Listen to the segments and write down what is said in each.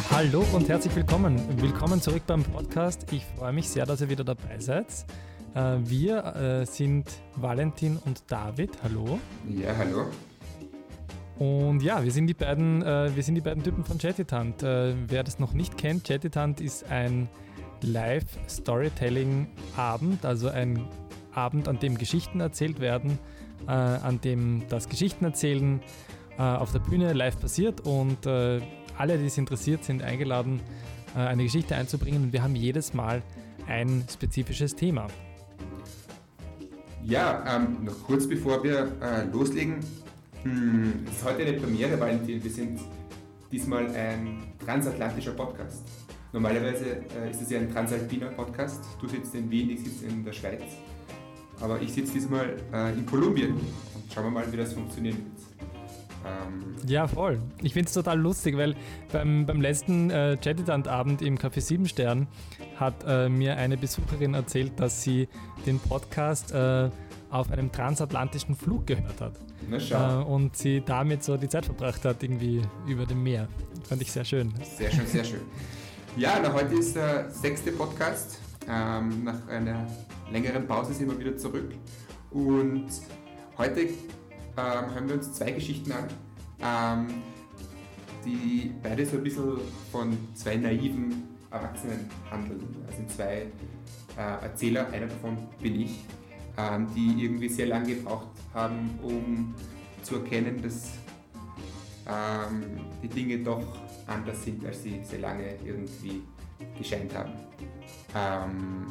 Ja, hallo und herzlich willkommen. Willkommen zurück beim Podcast. Ich freue mich sehr, dass ihr wieder dabei seid. Äh, wir äh, sind Valentin und David. Hallo. Ja, hallo. Und ja, wir sind die beiden, äh, wir sind die beiden Typen von Chattitant. wer das noch nicht kennt, Chattitant ist ein Live-Storytelling-Abend, also ein Abend, an dem Geschichten erzählt werden, an dem das Geschichtenerzählen auf der Bühne live passiert und alle, die es interessiert, sind eingeladen, äh, eine Geschichte einzubringen und wir haben jedes Mal ein spezifisches Thema. Ja, ähm, noch kurz bevor wir äh, loslegen. Hm, es ist heute eine Premiere, Valentin. Wir sind diesmal ein transatlantischer Podcast. Normalerweise äh, ist es ja ein transalpiner Podcast. Du sitzt in Wien, ich sitze in der Schweiz. Aber ich sitze diesmal äh, in Kolumbien. Schauen wir mal, wie das funktionieren wird. Ähm ja, voll. Ich finde es total lustig, weil beim, beim letzten äh, Chattitant-Abend im Café 7 Stern hat äh, mir eine Besucherin erzählt, dass sie den Podcast äh, auf einem transatlantischen Flug gehört hat. Na schau. Äh, und sie damit so die Zeit verbracht hat, irgendwie über dem Meer. Fand ich sehr schön. Sehr schön, sehr schön. Ja, na, heute ist der sechste Podcast. Ähm, nach einer längeren Pause sind wir wieder zurück. Und heute ähm, hören wir uns zwei Geschichten an, ähm, die beide so ein bisschen von zwei naiven Erwachsenen handeln. Also zwei äh, Erzähler, einer davon bin ich, ähm, die irgendwie sehr lange gebraucht haben, um zu erkennen, dass ähm, die Dinge doch anders sind, als sie sehr lange irgendwie gescheint haben. Ähm,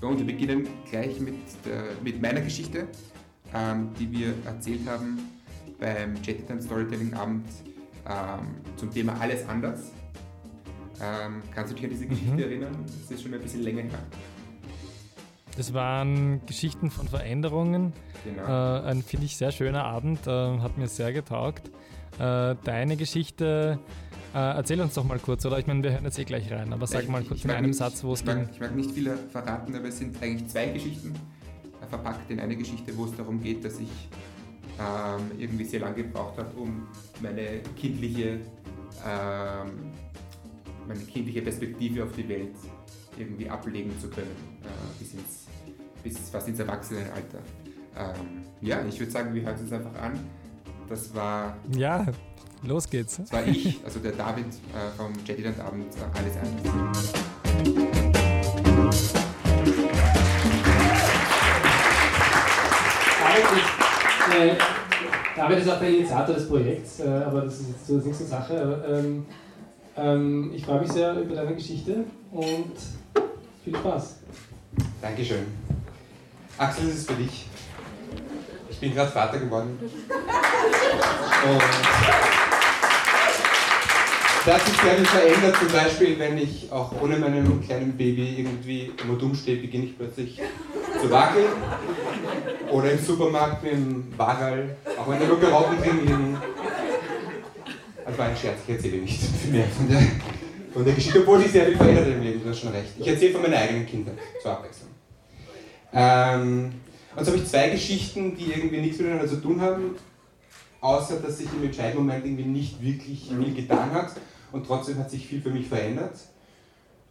und wir beginnen gleich mit, der, mit meiner Geschichte ähm, die wir erzählt haben beim Jettitan Storytelling Abend ähm, zum Thema Alles anders. Ähm, kannst du dich an diese Geschichte mhm. erinnern? Das ist schon ein bisschen länger her. Das waren Geschichten von Veränderungen. Genau. Äh, ein, finde ich, sehr schöner Abend, äh, hat mir sehr getaugt. Äh, deine Geschichte, äh, erzähl uns doch mal kurz, oder? Ich meine, wir hören jetzt eh gleich rein, aber sag ich, mal kurz in einem nicht, Satz, wo es ging. Ich mag nicht viel verraten, aber es sind eigentlich zwei Geschichten verpackt in eine Geschichte, wo es darum geht, dass ich ähm, irgendwie sehr lange gebraucht habe, um meine kindliche, ähm, meine kindliche Perspektive auf die Welt irgendwie ablegen zu können, äh, bis, ins, bis fast ins Erwachsenenalter. Ähm, ja, ich würde sagen, wir hören uns einfach an. Das war. Ja, los geht's. Das war ich, also der David äh, vom Jettyland Abend, äh, alles anders. Äh, David ist auch der Initiator des Projekts, äh, aber das ist jetzt so die nächste Sache. Ähm, ähm, ich freue mich sehr über deine Geschichte und viel Spaß. Dankeschön. Axel, das ist für dich. Ich bin gerade Vater geworden. Und das hat sich sehr verändert, zum Beispiel, wenn ich auch ohne meinem kleinen Baby irgendwie immer dumm stehe, beginne ich plötzlich zu wackeln. Oder im Supermarkt mit dem Wagal, auch wenn da nur Karotten drin liegen. Das war ein Scherz, ich erzähle nicht viel mehr von der, von der Geschichte, obwohl sich sehr viel verändert im Leben, du hast schon recht. Ich erzähle von meiner eigenen Kindheit, zur Abwechslung. Ähm, und so habe ich zwei Geschichten, die irgendwie nichts miteinander zu tun haben, außer dass sich im entscheidenden Moment irgendwie nicht wirklich viel getan hat und trotzdem hat sich viel für mich verändert.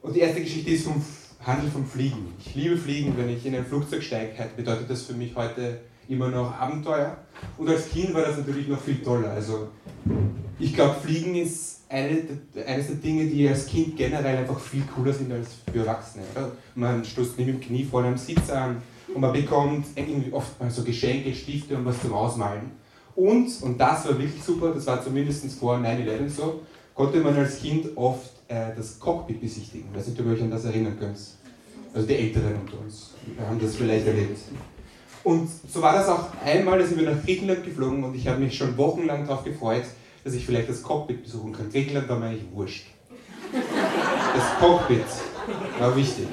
Und die erste Geschichte ist vom Handel vom Fliegen. Ich liebe Fliegen, wenn ich in ein Flugzeug steige, bedeutet das für mich heute immer noch Abenteuer. Und als Kind war das natürlich noch viel toller. Also ich glaube, Fliegen ist eine, eines der Dinge, die als Kind generell einfach viel cooler sind als für Erwachsene. Oder? Man stößt nicht mit dem Knie vor einem Sitz an und man bekommt irgendwie oft mal so Geschenke, Stifte und was zum Ausmalen. Und, und das war wirklich super, das war zumindest vor 9-11 so, konnte man als Kind oft äh, das Cockpit besichtigen. Ich weiß nicht, ob ihr euch an das erinnern könnt. Also die Älteren unter uns haben das vielleicht erlebt. Und so war das auch einmal, da sind wir nach Griechenland geflogen und ich habe mich schon wochenlang darauf gefreut, dass ich vielleicht das Cockpit besuchen kann. Griechenland war mir eigentlich wurscht. Das Cockpit war wichtig.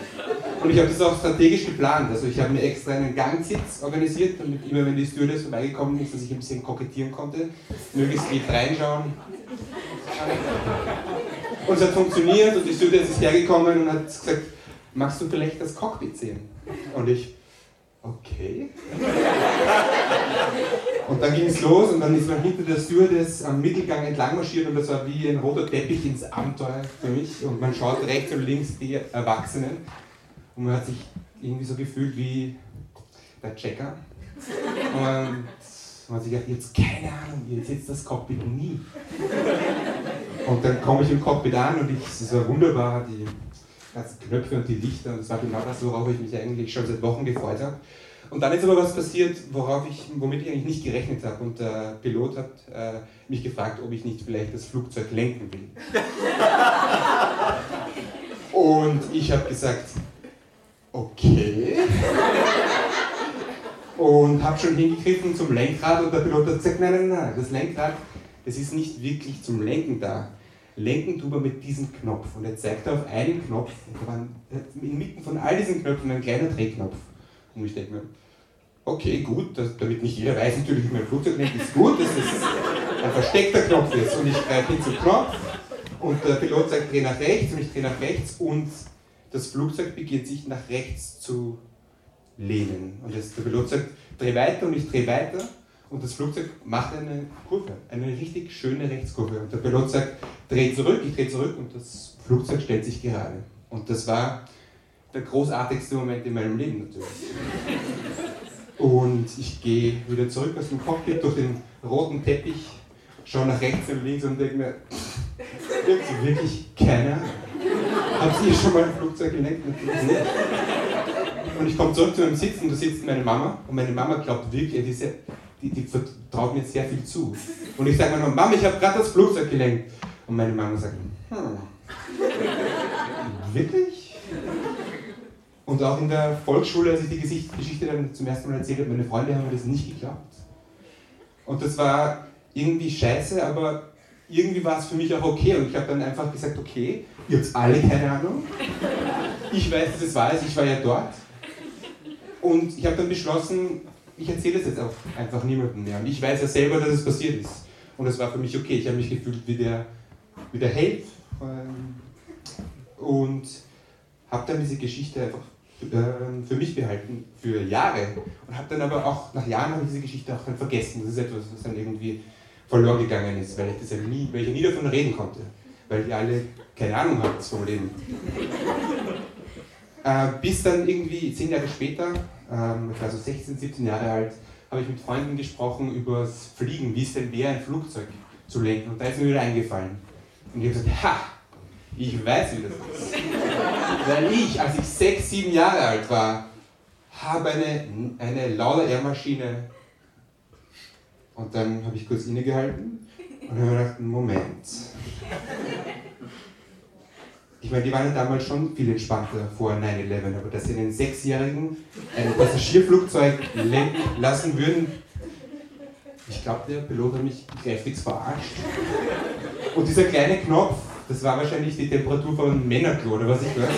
Und ich habe das auch strategisch geplant. Also ich habe mir extra einen Gangsitz organisiert, damit immer wenn die Stewardess vorbeigekommen ist, dass ich ein bisschen kokettieren konnte, möglichst tief reinschauen. Und es hat funktioniert und die Stewardess ist hergekommen und hat gesagt, magst du vielleicht das Cockpit sehen? Und ich, okay. Und dann ging es los und dann ist man hinter der Stewardess am Mittelgang entlang marschiert und das war wie ein roter Teppich ins Abenteuer für mich. Und man schaut rechts und links die Erwachsenen und man hat sich irgendwie so gefühlt wie der Checker. Und man hat sich gedacht, jetzt keine Ahnung, ihr sitzt das Cockpit nie. Und dann komme ich im Cockpit an und ich, es war wunderbar, die ganzen Knöpfe und die Lichter und das war genau das, worauf ich mich eigentlich schon seit Wochen gefreut habe. Und dann ist aber was passiert, worauf ich, womit ich eigentlich nicht gerechnet habe. Und der Pilot hat äh, mich gefragt, ob ich nicht vielleicht das Flugzeug lenken will. und ich habe gesagt, okay. und habe schon hingegriffen zum Lenkrad und der Pilot hat gesagt, nein, nein, nein, das Lenkrad, das ist nicht wirklich zum Lenken da. Lenken man mit diesem Knopf. Und er zeigte auf einen Knopf, da war inmitten von all diesen Knöpfen ein kleiner Drehknopf. Und ich denke mir, okay, gut, das, damit nicht jeder weiß natürlich, wie mein Flugzeug lenkt, ist gut, dass es ein versteckter Knopf ist. Und ich greife hin zum Knopf und der Pilot sagt, dreh nach rechts und ich drehe nach rechts und das Flugzeug beginnt sich nach rechts zu lehnen. Und jetzt der Pilot sagt, dreh weiter und ich drehe weiter und das Flugzeug macht eine Kurve, eine richtig schöne Rechtskurve. Und der Pilot sagt, dreh zurück, ich drehe zurück und das Flugzeug stellt sich gerade. Und das war der großartigste Moment in meinem Leben natürlich. Und ich gehe wieder zurück aus dem Cockpit durch den roten Teppich, schaue nach rechts und links und denke mir, wirklich keiner? Habt ihr schon mal ein Flugzeug gelenkt? Und ich komme zurück zu meinem Sitz und da sitzt meine Mama und meine Mama glaubt wirklich, diese, die, die vertraut mir sehr viel zu. Und ich sage meiner Mama, Mama, ich habe gerade das Flugzeug gelenkt. Und meine Mama sagt, hm, wirklich? Und auch in der Volksschule, als ich die Geschichte dann zum ersten Mal erzählt habe, meine Freunde haben mir das nicht geglaubt. Und das war irgendwie scheiße, aber irgendwie war es für mich auch okay. Und ich habe dann einfach gesagt, okay, ihr habt alle keine Ahnung. Ich weiß, dass es wahr ist, ich war ja dort. Und ich habe dann beschlossen, ich erzähle es jetzt auch einfach niemandem mehr. Und ich weiß ja selber, dass es passiert ist. Und es war für mich okay. Ich habe mich gefühlt wie der, wie der Held. Und habe dann diese Geschichte einfach ähm, für mich behalten, für Jahre. Und habe dann aber auch, nach Jahren habe ich diese Geschichte auch dann vergessen. Das ist etwas, was dann irgendwie verloren gegangen ist, weil ich, das ja nie, weil ich ja nie davon reden konnte. Weil die alle keine Ahnung hatten vom Leben. äh, bis dann irgendwie zehn Jahre später, ähm, ich war so 16, 17 Jahre alt, habe ich mit Freunden gesprochen über das Fliegen, wie es denn wäre, ein Flugzeug zu lenken. Und da ist mir wieder eingefallen. Und ich habe gesagt, ha, ich weiß, wie das ist. Weil ich, als ich sechs, sieben Jahre alt war, habe eine, eine Lauda Air-Maschine. Und dann habe ich kurz innegehalten und habe gedacht, Moment. Ich meine, die waren ja damals schon viel entspannter vor 9-11, aber dass sie einen Sechsjährigen ein Passagierflugzeug lenken lassen würden, ich glaube, der Pilot hat mich kräftig verarscht. Und dieser kleine Knopf, das war wahrscheinlich die Temperatur von Männerklo oder was ich weiß.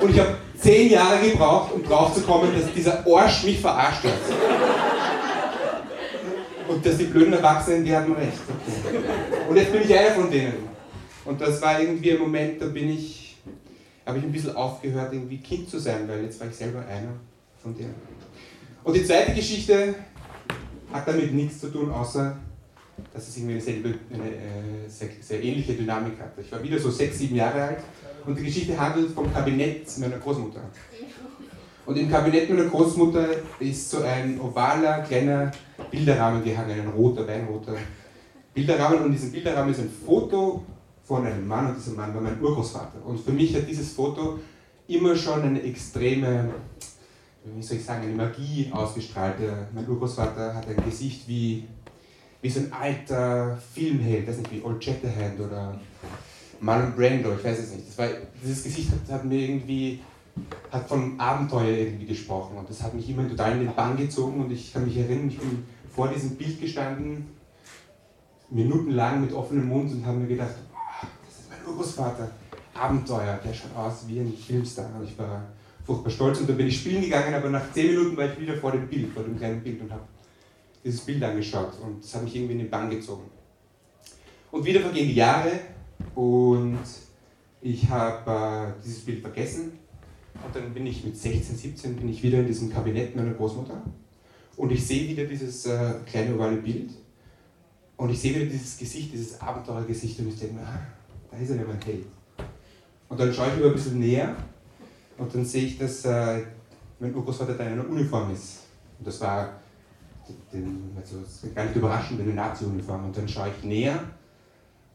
Und ich habe zehn Jahre gebraucht, um drauf zu kommen, dass dieser Arsch mich verarscht hat. Und dass die blöden Erwachsenen, die hatten recht. Und jetzt bin ich einer von denen. Und das war irgendwie ein Moment, da bin ich, habe ich ein bisschen aufgehört, irgendwie Kind zu sein, weil jetzt war ich selber einer von denen. Und die zweite Geschichte hat damit nichts zu tun, außer dass es irgendwie eine, selbe, eine äh, sehr, sehr, ähnliche Dynamik hatte. Ich war wieder so sechs, sieben Jahre alt und die Geschichte handelt vom Kabinett meiner Großmutter. Und im Kabinett meiner Großmutter ist so ein ovaler, kleiner Bilderrahmen gehangen, ein roter, weinroter Bilderrahmen. Und in diesem Bilderrahmen ist ein Foto von einem Mann und dieser Mann war mein Urgroßvater. Und für mich hat dieses Foto immer schon eine extreme, wie soll ich sagen, eine Magie ausgestrahlt. Mein Urgroßvater hat ein Gesicht wie wie so ein alter Filmheld, weiß nicht, wie Old Shatterhand oder Marlon Brando, ich weiß es nicht. Das war, dieses Gesicht hat, hat, mir irgendwie, hat von Abenteuer irgendwie gesprochen und das hat mich immer total in den Bann gezogen und ich kann mich erinnern, ich bin vor diesem Bild gestanden, minutenlang mit offenem Mund und habe mir gedacht, das Urgroßvater, Abenteuer, der schaut aus wie ein Filmstar und ich war furchtbar stolz und dann bin ich spielen gegangen, aber nach zehn Minuten war ich wieder vor dem Bild, vor dem kleinen Bild und habe dieses Bild angeschaut und es hat mich irgendwie in den Bann gezogen. Und wieder vergehen die Jahre und ich habe äh, dieses Bild vergessen und dann bin ich mit 16, 17 bin ich wieder in diesem Kabinett meiner Großmutter Und ich sehe wieder dieses äh, kleine ovale Bild und ich sehe wieder dieses Gesicht, dieses Abenteurergesicht und ich denke mir, ah, da ist er ja mein Held. Und dann schaue ich über ein bisschen näher und dann sehe ich, dass äh, mein Urgroßvater da in einer Uniform ist. Und das war den, also gar nicht überraschend, eine Nazi-Uniform. Und dann schaue ich näher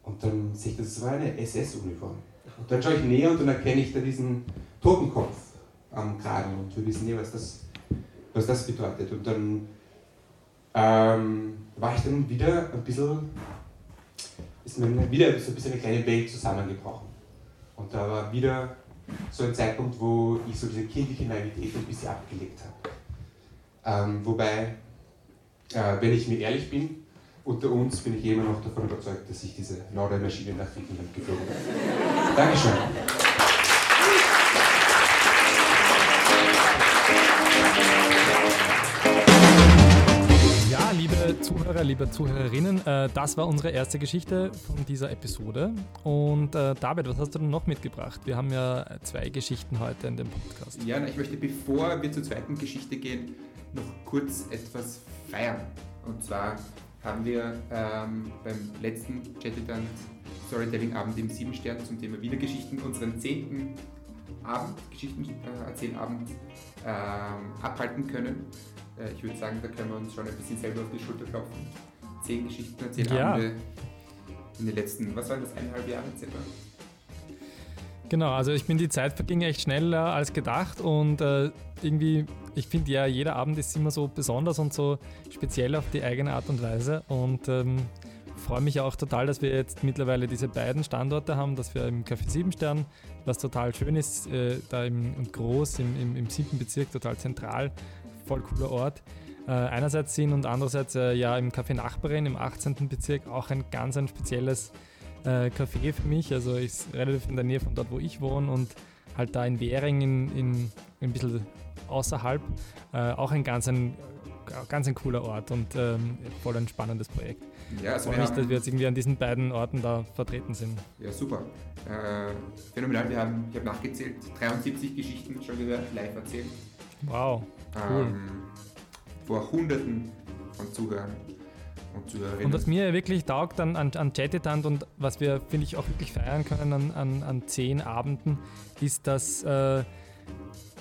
und dann sehe ich, das war eine SS-Uniform. Und dann schaue ich näher und dann erkenne ich da diesen Totenkopf am Kragen und wir wissen nicht, was das, was das bedeutet. Und dann ähm, war ich dann wieder ein bisschen, ist mir wieder so ein bisschen eine kleine Welt zusammengebrochen. Und da war wieder so ein Zeitpunkt, wo ich so diese kindliche Naivität ein bisschen abgelegt habe. Ähm, wobei, äh, wenn ich mir ehrlich bin, unter uns bin ich immer noch davon überzeugt, dass ich diese Lorder-Maschine nach Griechenland geflogen habe. Dankeschön. Zuhörer, liebe Zuhörerinnen, äh, das war unsere erste Geschichte von dieser Episode. Und äh, David, was hast du denn noch mitgebracht? Wir haben ja zwei Geschichten heute in dem Podcast. Ja, ich möchte, bevor wir zur zweiten Geschichte gehen, noch kurz etwas feiern. Und zwar haben wir ähm, beim letzten Chattertant Storytelling-Abend im Sieben Stern zum Thema Wiener Geschichten unseren zehnten Abend, Geschichten-Erzählabend äh, ähm, abhalten können. Äh, ich würde sagen, da können wir uns schon ein bisschen selber auf die Schulter klopfen. Zehn Geschichten erzählen ja. Abende in den letzten, was waren das, eineinhalb Jahre circa? Genau, also ich bin die Zeit verging echt schneller als gedacht und äh, irgendwie, ich finde ja, jeder Abend ist immer so besonders und so speziell auf die eigene Art und Weise und ähm, freue mich auch total, dass wir jetzt mittlerweile diese beiden Standorte haben, dass wir im Café 7 Stern, was total schön ist, äh, da im, und groß im, im, im siebten Bezirk, total zentral, voll cooler Ort. Äh, einerseits sind und andererseits äh, ja im Café Nachbarin im 18. Bezirk auch ein ganz ein spezielles äh, Café für mich. Also ist relativ in der Nähe von dort, wo ich wohne und halt da in Währing in, in, ein bisschen außerhalb. Äh, auch ein ganz ein, ganz ein cooler Ort und ähm, voll ein spannendes Projekt. Ja, also freue mich, dass wir jetzt irgendwie an diesen beiden Orten da vertreten sind. Ja, super. Äh, phänomenal. Wir haben, ich habe nachgezählt, 73 Geschichten schon wieder live erzählt. Wow. Cool. Ähm, vor Hunderten von Zuhörern und Zuhörerinnen. Und was mir wirklich taugt an, an, an Chattetant und was wir, finde ich, auch wirklich feiern können an, an, an zehn Abenden, ist, dass, äh,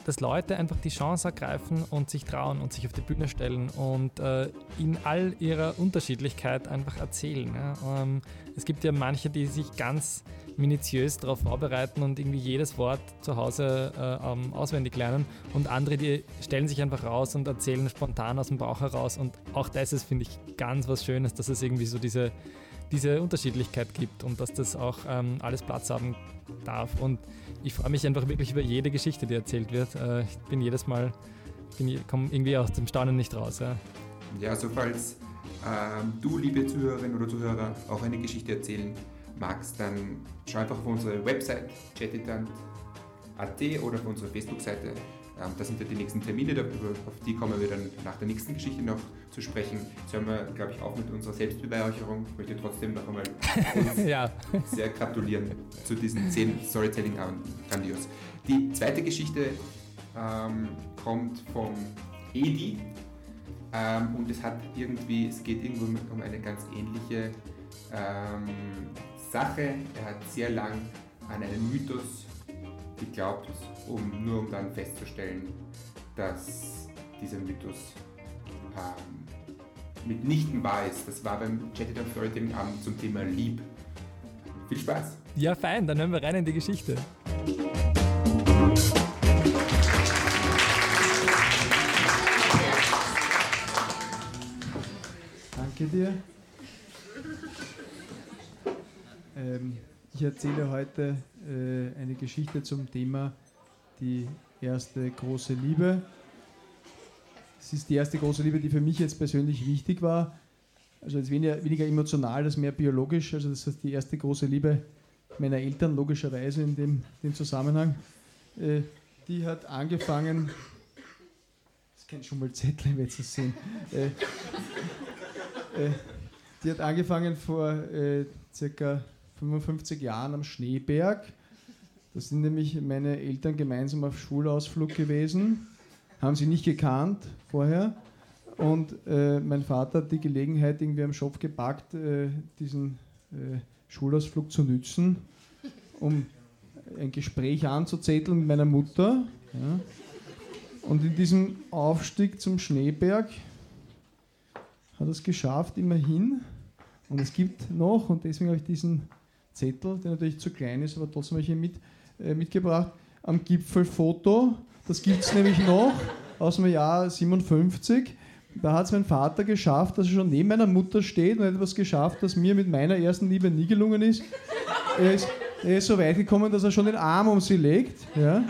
dass Leute einfach die Chance ergreifen und sich trauen und sich auf die Bühne stellen und äh, in all ihrer Unterschiedlichkeit einfach erzählen. Ja. Ähm, es gibt ja manche, die sich ganz minutiös darauf vorbereiten und irgendwie jedes Wort zu Hause äh, ähm, auswendig lernen. Und andere, die stellen sich einfach raus und erzählen spontan aus dem Bauch heraus. Und auch das ist, finde ich, ganz was Schönes, dass es irgendwie so diese, diese Unterschiedlichkeit gibt und dass das auch ähm, alles Platz haben darf. Und ich freue mich einfach wirklich über jede Geschichte, die erzählt wird. Äh, ich bin jedes Mal, komme irgendwie aus dem Staunen nicht raus. Ja, ja so falls ähm, du, liebe Zuhörerin oder Zuhörer, auch eine Geschichte erzählen magst, dann schau einfach auf unsere Website chatitant.at oder auf unsere Facebook-Seite. Ähm, da sind ja die nächsten Termine, auf die kommen wir dann nach der nächsten Geschichte noch zu sprechen. So haben wir, glaube ich, auch mit unserer Selbstbeweihräucherung. Ich möchte trotzdem noch einmal ja. sehr gratulieren zu diesen zehn Storytelling-Abenden. Grandios. Die zweite Geschichte ähm, kommt vom Edi ähm, und es hat irgendwie, es geht irgendwo um eine ganz ähnliche ähm, Sache. Er hat sehr lang an einen Mythos geglaubt, um nur um dann festzustellen, dass dieser Mythos ähm, mitnichten wahr ist. Das war beim Chatted Authority Abend zum Thema Lieb. Viel Spaß! Ja, fein, dann hören wir rein in die Geschichte. Danke dir. Ähm, ich erzähle heute äh, eine Geschichte zum Thema die erste große Liebe. Es ist die erste große Liebe, die für mich jetzt persönlich wichtig war. Also jetzt weniger, weniger emotional, als mehr biologisch. Also das heißt die erste große Liebe meiner Eltern, logischerweise in dem, dem Zusammenhang. Äh, die hat angefangen, das ist kein Schummelzettel, ich werde es sehen. Äh, äh, die hat angefangen vor äh, circa 55 Jahren am Schneeberg. Da sind nämlich meine Eltern gemeinsam auf Schulausflug gewesen. Haben sie nicht gekannt vorher. Und äh, mein Vater hat die Gelegenheit irgendwie am Schopf gepackt, äh, diesen äh, Schulausflug zu nützen, um ein Gespräch anzuzetteln mit meiner Mutter. Ja. Und in diesem Aufstieg zum Schneeberg hat er es geschafft, immerhin. Und es gibt noch, und deswegen habe ich diesen Zettel, der natürlich zu klein ist, aber trotzdem habe ich ihn mit, äh, mitgebracht, am Gipfelfoto. Das gibt es nämlich noch aus dem Jahr 57. Da hat es mein Vater geschafft, dass er schon neben meiner Mutter steht und hat etwas geschafft, das mir mit meiner ersten Liebe nie gelungen ist. Er ist, er ist so weit gekommen, dass er schon den Arm um sie legt. Ja.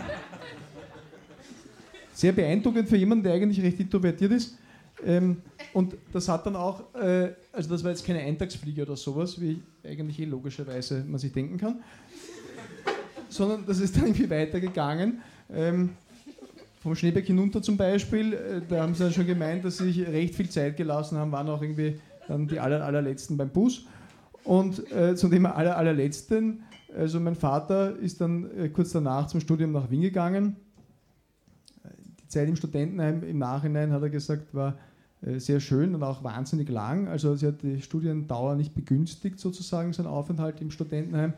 Sehr beeindruckend für jemanden, der eigentlich recht introvertiert ist. Ähm, und das hat dann auch, äh, also das war jetzt keine Eintagsfliege oder sowas, wie eigentlich eh logischerweise man sich denken kann, sondern das ist dann irgendwie weitergegangen. Ähm, vom Schneeberg hinunter zum Beispiel, äh, da haben sie dann schon gemeint, dass sie sich recht viel Zeit gelassen haben, waren auch irgendwie dann die aller, allerletzten beim Bus. Und äh, zum Thema aller, allerletzten, also mein Vater ist dann äh, kurz danach zum Studium nach Wien gegangen. Die Zeit im Studentenheim im Nachhinein, hat er gesagt, war äh, sehr schön und auch wahnsinnig lang. Also sie hat die Studiendauer nicht begünstigt, sozusagen, sein Aufenthalt im Studentenheim.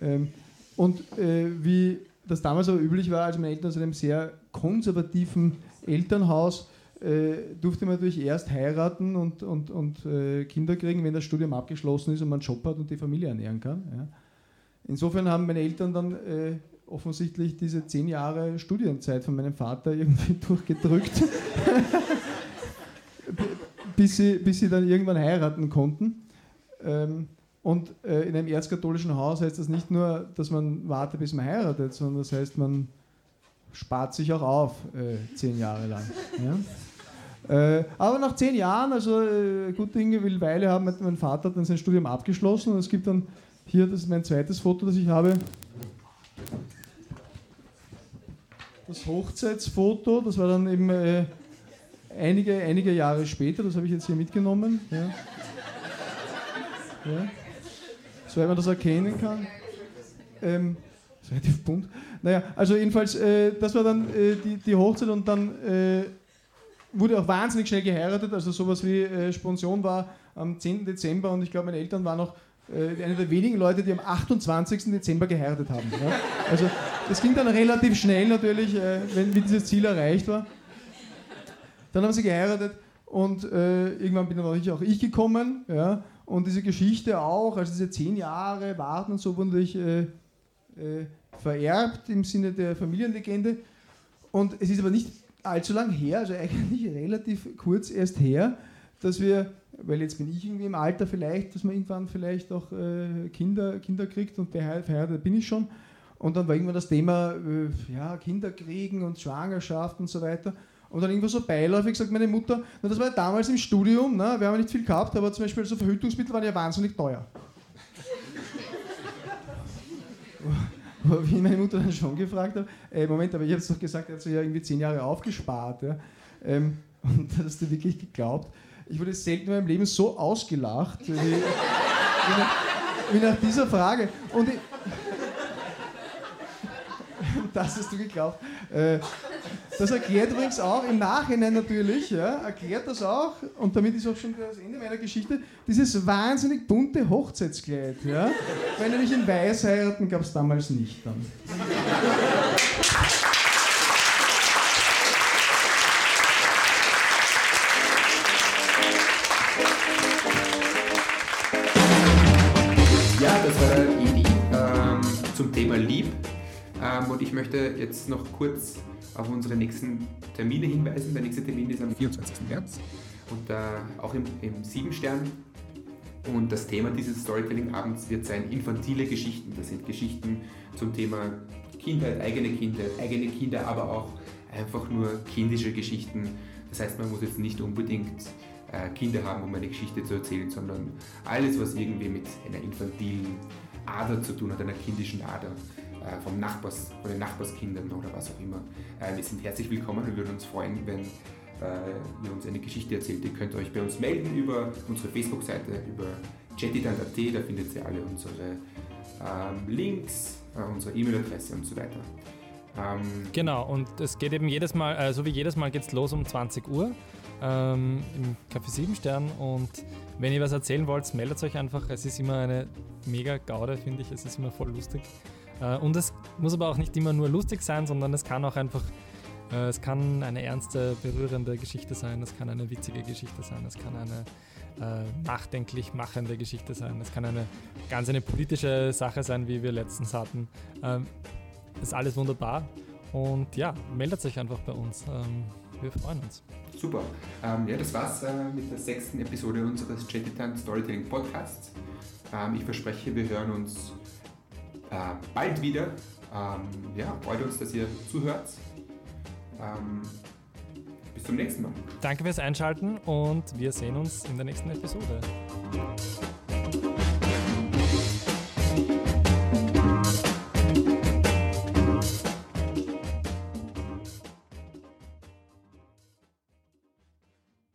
Ähm, und äh, wie das damals aber üblich war, also meine Eltern aus einem sehr konservativen Elternhaus, äh, durfte man natürlich erst heiraten und, und, und äh, Kinder kriegen, wenn das Studium abgeschlossen ist und man einen Job hat und die Familie ernähren kann. Ja. Insofern haben meine Eltern dann äh, offensichtlich diese zehn Jahre Studienzeit von meinem Vater irgendwie durchgedrückt, bis, sie, bis sie dann irgendwann heiraten konnten. Ähm, und äh, in einem erzkatholischen Haus heißt das nicht nur, dass man wartet, bis man heiratet, sondern das heißt, man spart sich auch auf äh, zehn Jahre lang. Ja? Äh, aber nach zehn Jahren, also äh, gute Dinge will Weile haben, hat mein Vater dann sein Studium abgeschlossen und es gibt dann hier, das ist mein zweites Foto, das ich habe, das Hochzeitsfoto, das war dann eben äh, einige, einige Jahre später, das habe ich jetzt hier mitgenommen. Ja. Ja soweit man das erkennen kann. Ähm, relativ bunt. Naja, also jedenfalls, äh, das war dann äh, die, die Hochzeit und dann äh, wurde auch wahnsinnig schnell geheiratet. Also sowas wie äh, Sponsion war am 10. Dezember und ich glaube, meine Eltern waren noch äh, eine der wenigen Leute, die am 28. Dezember geheiratet haben. Ja? Also das ging dann relativ schnell natürlich, äh, wenn wie dieses Ziel erreicht war. Dann haben sie geheiratet und äh, irgendwann bin dann auch ich gekommen. Ja? Und diese Geschichte auch, also diese zehn Jahre warten und so wurden durch, äh, äh, vererbt im Sinne der Familienlegende. Und es ist aber nicht allzu lang her, also eigentlich relativ kurz erst her, dass wir, weil jetzt bin ich irgendwie im Alter vielleicht, dass man irgendwann vielleicht auch äh, Kinder, Kinder kriegt und verheiratet bin ich schon. Und dann war irgendwann das Thema äh, ja, Kinder kriegen und Schwangerschaft und so weiter. Und dann irgendwo so beiläufig sagt meine Mutter, na, das war ja damals im Studium, ne, wir haben ja nicht viel gehabt, aber zum Beispiel so Verhütungsmittel waren ja wahnsinnig teuer. Wie meine Mutter dann schon gefragt hat, äh, Moment, aber ich habe es doch gesagt, er hat sich ja irgendwie zehn Jahre aufgespart. Ja. Ähm, und das hast du wirklich geglaubt. Ich wurde selten in meinem Leben so ausgelacht wie, wie, nach, wie nach, dieser Frage. Und ich, das hast du geglaubt. Äh, das erklärt übrigens auch im Nachhinein natürlich, ja, erklärt das auch, und damit ist auch schon das Ende meiner Geschichte, dieses wahnsinnig bunte Hochzeitskleid. Ja, weil nämlich in Weiß heiraten gab es damals nicht dann. Ja, das war Idee ähm, zum Thema Lieb. Ähm, und ich möchte jetzt noch kurz auf unsere nächsten Termine hinweisen. Der nächste Termin ist am 24. März und äh, auch im, im Siebenstern. Und das Thema dieses Storytelling-Abends wird sein infantile Geschichten. Das sind Geschichten zum Thema Kindheit, eigene Kindheit, eigene Kinder, aber auch einfach nur kindische Geschichten. Das heißt, man muss jetzt nicht unbedingt äh, Kinder haben, um eine Geschichte zu erzählen, sondern alles, was irgendwie mit einer infantilen Ader zu tun hat, einer kindischen Ader. Äh, vom Nachbars, von den Nachbarskindern oder was auch immer. Äh, wir sind herzlich willkommen und würden uns freuen, wenn äh, ihr uns eine Geschichte erzählt. Ihr könnt euch bei uns melden über unsere Facebook-Seite, über jettitan.at, da findet ihr alle unsere ähm, Links, unsere E-Mail-Adresse und so weiter. Ähm, genau, und es geht eben jedes Mal, so wie jedes Mal geht es los um 20 Uhr. ähm, im Café 7 Stern und wenn ihr was erzählen wollt, meldet euch einfach. Es ist immer eine mega Gaude, finde ich. Es ist immer voll lustig. Äh, und es muss aber auch nicht immer nur lustig sein, sondern es kann auch einfach, äh, es kann eine ernste, berührende Geschichte sein, es kann eine witzige Geschichte sein, es kann eine äh, nachdenklich machende Geschichte sein, es kann eine ganz eine politische Sache sein, wie wir letztens hatten. Ähm, ist alles wunderbar. Und ja, meldet euch einfach bei uns. Ähm, wir freuen uns. Super. Ähm, ja, das war's äh, mit der sechsten Episode unseres Chatty Storytelling Podcasts. Ähm, ich verspreche, wir hören uns äh, bald wieder. Ähm, ja, freut uns, dass ihr zuhört. Ähm, bis zum nächsten Mal. Danke fürs Einschalten und wir sehen uns in der nächsten Episode.